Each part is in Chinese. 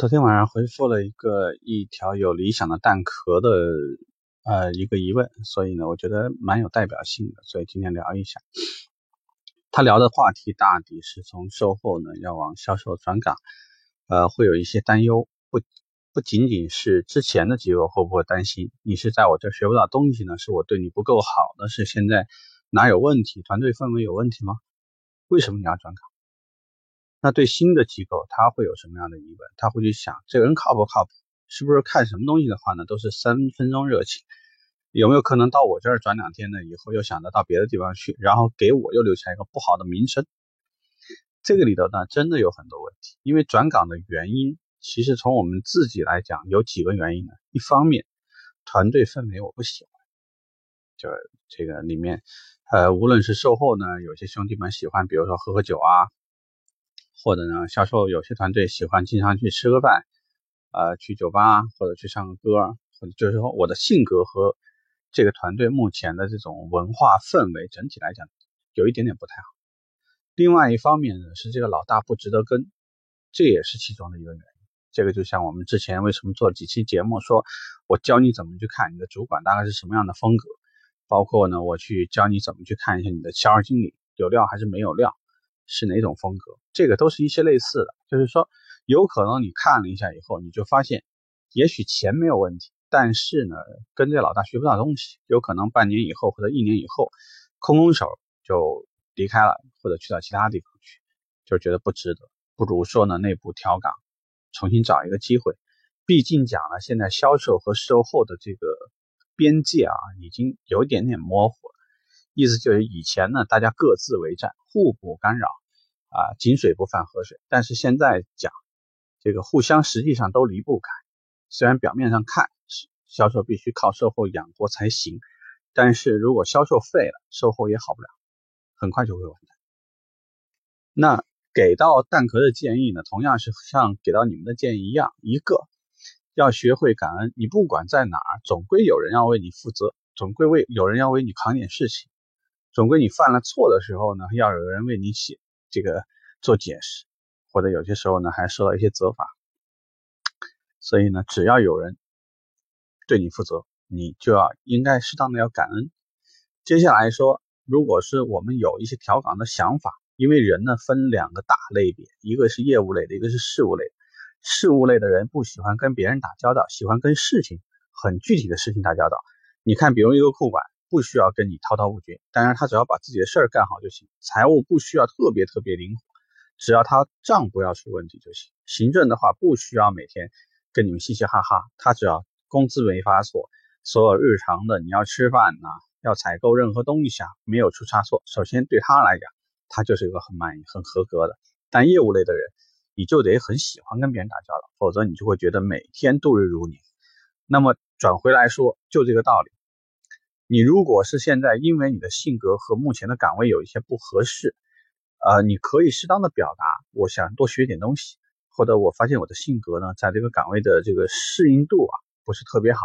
昨天晚上回复了一个一条有理想的蛋壳的呃一个疑问，所以呢，我觉得蛮有代表性的，所以今天聊一下。他聊的话题大抵是从售后呢要往销售转岗，呃，会有一些担忧，不不仅仅是之前的机构会不会担心你是在我这学不到东西呢？是我对你不够好呢？是现在哪有问题？团队氛围有问题吗？为什么你要转岗？那对新的机构，他会有什么样的疑问？他会去想这个人靠不靠谱？是不是看什么东西的话呢，都是三分钟热情？有没有可能到我这儿转两天呢？以后又想着到别的地方去，然后给我又留下一个不好的名声？这个里头呢，真的有很多问题。因为转岗的原因，其实从我们自己来讲，有几个原因呢？一方面，团队氛围我不喜欢，就这个里面，呃，无论是售后呢，有些兄弟们喜欢，比如说喝喝酒啊。或者呢，销售有些团队喜欢经常去吃个饭，呃，去酒吧或者去唱个歌，或者就是说我的性格和这个团队目前的这种文化氛围整体来讲有一点点不太好。另外一方面呢，是这个老大不值得跟，这也是其中的一个原因。这个就像我们之前为什么做几期节目，说我教你怎么去看你的主管大概是什么样的风格，包括呢，我去教你怎么去看一下你的销售经理有料还是没有料。是哪种风格？这个都是一些类似的，就是说，有可能你看了一下以后，你就发现，也许钱没有问题，但是呢，跟这老大学不到东西，有可能半年以后或者一年以后，空空手就离开了，或者去到其他地方去，就觉得不值得，不如说呢，内部调岗，重新找一个机会。毕竟讲了，现在销售和售后的这个边界啊，已经有一点点模糊了，意思就是以前呢，大家各自为战，互不干扰。啊，井水不犯河水。但是现在讲这个互相实际上都离不开。虽然表面上看销售必须靠售后养活才行，但是如果销售废了，售后也好不了，很快就会完蛋。那给到蛋壳的建议呢，同样是像给到你们的建议一样，一个要学会感恩。你不管在哪儿，总归有人要为你负责，总归为有人要为你扛点事情，总归你犯了错的时候呢，要有人为你写。这个做解释，或者有些时候呢还受到一些责罚，所以呢，只要有人对你负责，你就要应该适当的要感恩。接下来说，如果是我们有一些调岗的想法，因为人呢分两个大类别，一个是业务类的，一个是事务类。事务类的人不喜欢跟别人打交道，喜欢跟事情很具体的事情打交道。你看，比如一个库管。不需要跟你滔滔不绝，当然他只要把自己的事儿干好就行。财务不需要特别特别灵活，只要他账不要出问题就行。行政的话不需要每天跟你们嘻嘻哈哈，他只要工资没发错，所有日常的你要吃饭呐，要采购任何东西啊，没有出差错，首先对他来讲，他就是一个很满意、很合格的。但业务类的人，你就得很喜欢跟别人打交道，否则你就会觉得每天度日如年。那么转回来说，就这个道理。你如果是现在因为你的性格和目前的岗位有一些不合适，呃，你可以适当的表达，我想多学点东西，或者我发现我的性格呢，在这个岗位的这个适应度啊不是特别好，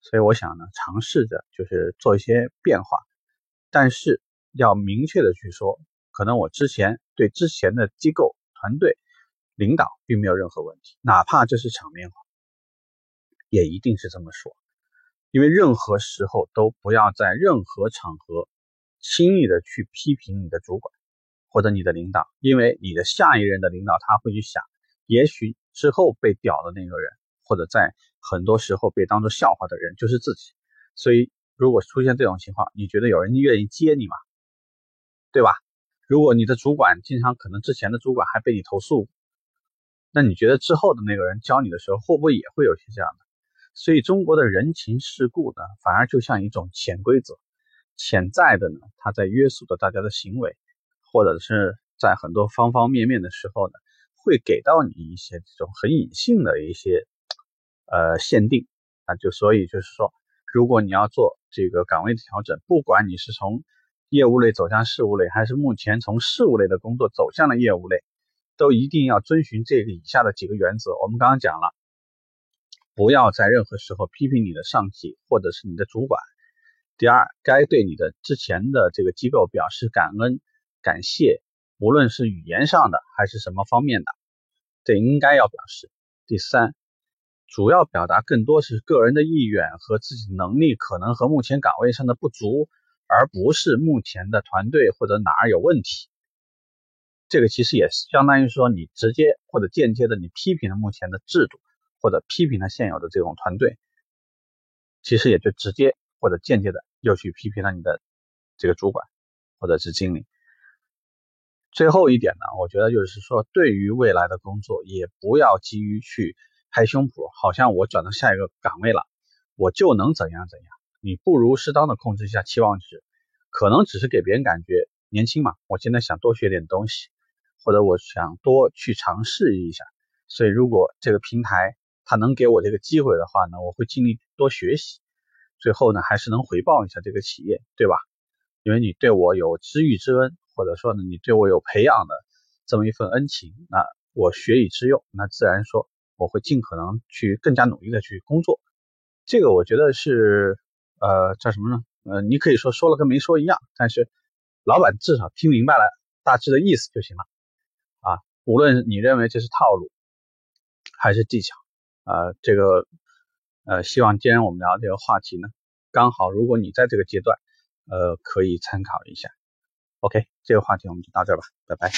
所以我想呢，尝试着就是做一些变化，但是要明确的去说，可能我之前对之前的机构团队领导并没有任何问题，哪怕这是场面话，也一定是这么说。因为任何时候都不要在任何场合轻易的去批评你的主管或者你的领导，因为你的下一任的领导他会去想，也许之后被屌的那个人，或者在很多时候被当做笑话的人就是自己。所以，如果出现这种情况，你觉得有人愿意接你吗？对吧？如果你的主管经常可能之前的主管还被你投诉，那你觉得之后的那个人教你的时候，会不会也会有些这样的？所以中国的人情世故呢，反而就像一种潜规则，潜在的呢，它在约束着大家的行为，或者是在很多方方面面的时候呢，会给到你一些这种很隐性的一些呃限定啊。就所以就是说，如果你要做这个岗位的调整，不管你是从业务类走向事务类，还是目前从事务类的工作走向了业务类，都一定要遵循这个以下的几个原则。我们刚刚讲了。不要在任何时候批评你的上级或者是你的主管。第二，该对你的之前的这个机构表示感恩、感谢，无论是语言上的还是什么方面的，这应该要表示。第三，主要表达更多是个人的意愿和自己能力可能和目前岗位上的不足，而不是目前的团队或者哪儿有问题。这个其实也相当于说你直接或者间接的你批评了目前的制度，或者批评了现有的这种团队，其实也就直接或者间接的又去批评了你的这个主管或者是经理。最后一点呢，我觉得就是说，对于未来的工作，也不要急于去拍胸脯，好像我转到下一个岗位了，我就能怎样怎样。你不如适当的控制一下期望值，可能只是给别人感觉年轻嘛，我现在想多学点东西，或者我想多去尝试一下。所以，如果这个平台他能给我这个机会的话呢，我会尽力多学习。最后呢，还是能回报一下这个企业，对吧？因为你对我有知遇之恩。或者说呢，你对我有培养的这么一份恩情，那我学以致用，那自然说我会尽可能去更加努力的去工作。这个我觉得是呃叫什么呢？呃，你可以说说了跟没说一样，但是老板至少听明白了大致的意思就行了啊。无论你认为这是套路还是技巧，呃，这个呃，希望今天我们聊这个话题呢，刚好如果你在这个阶段，呃，可以参考一下。OK，这个话题我们就到这吧，拜拜。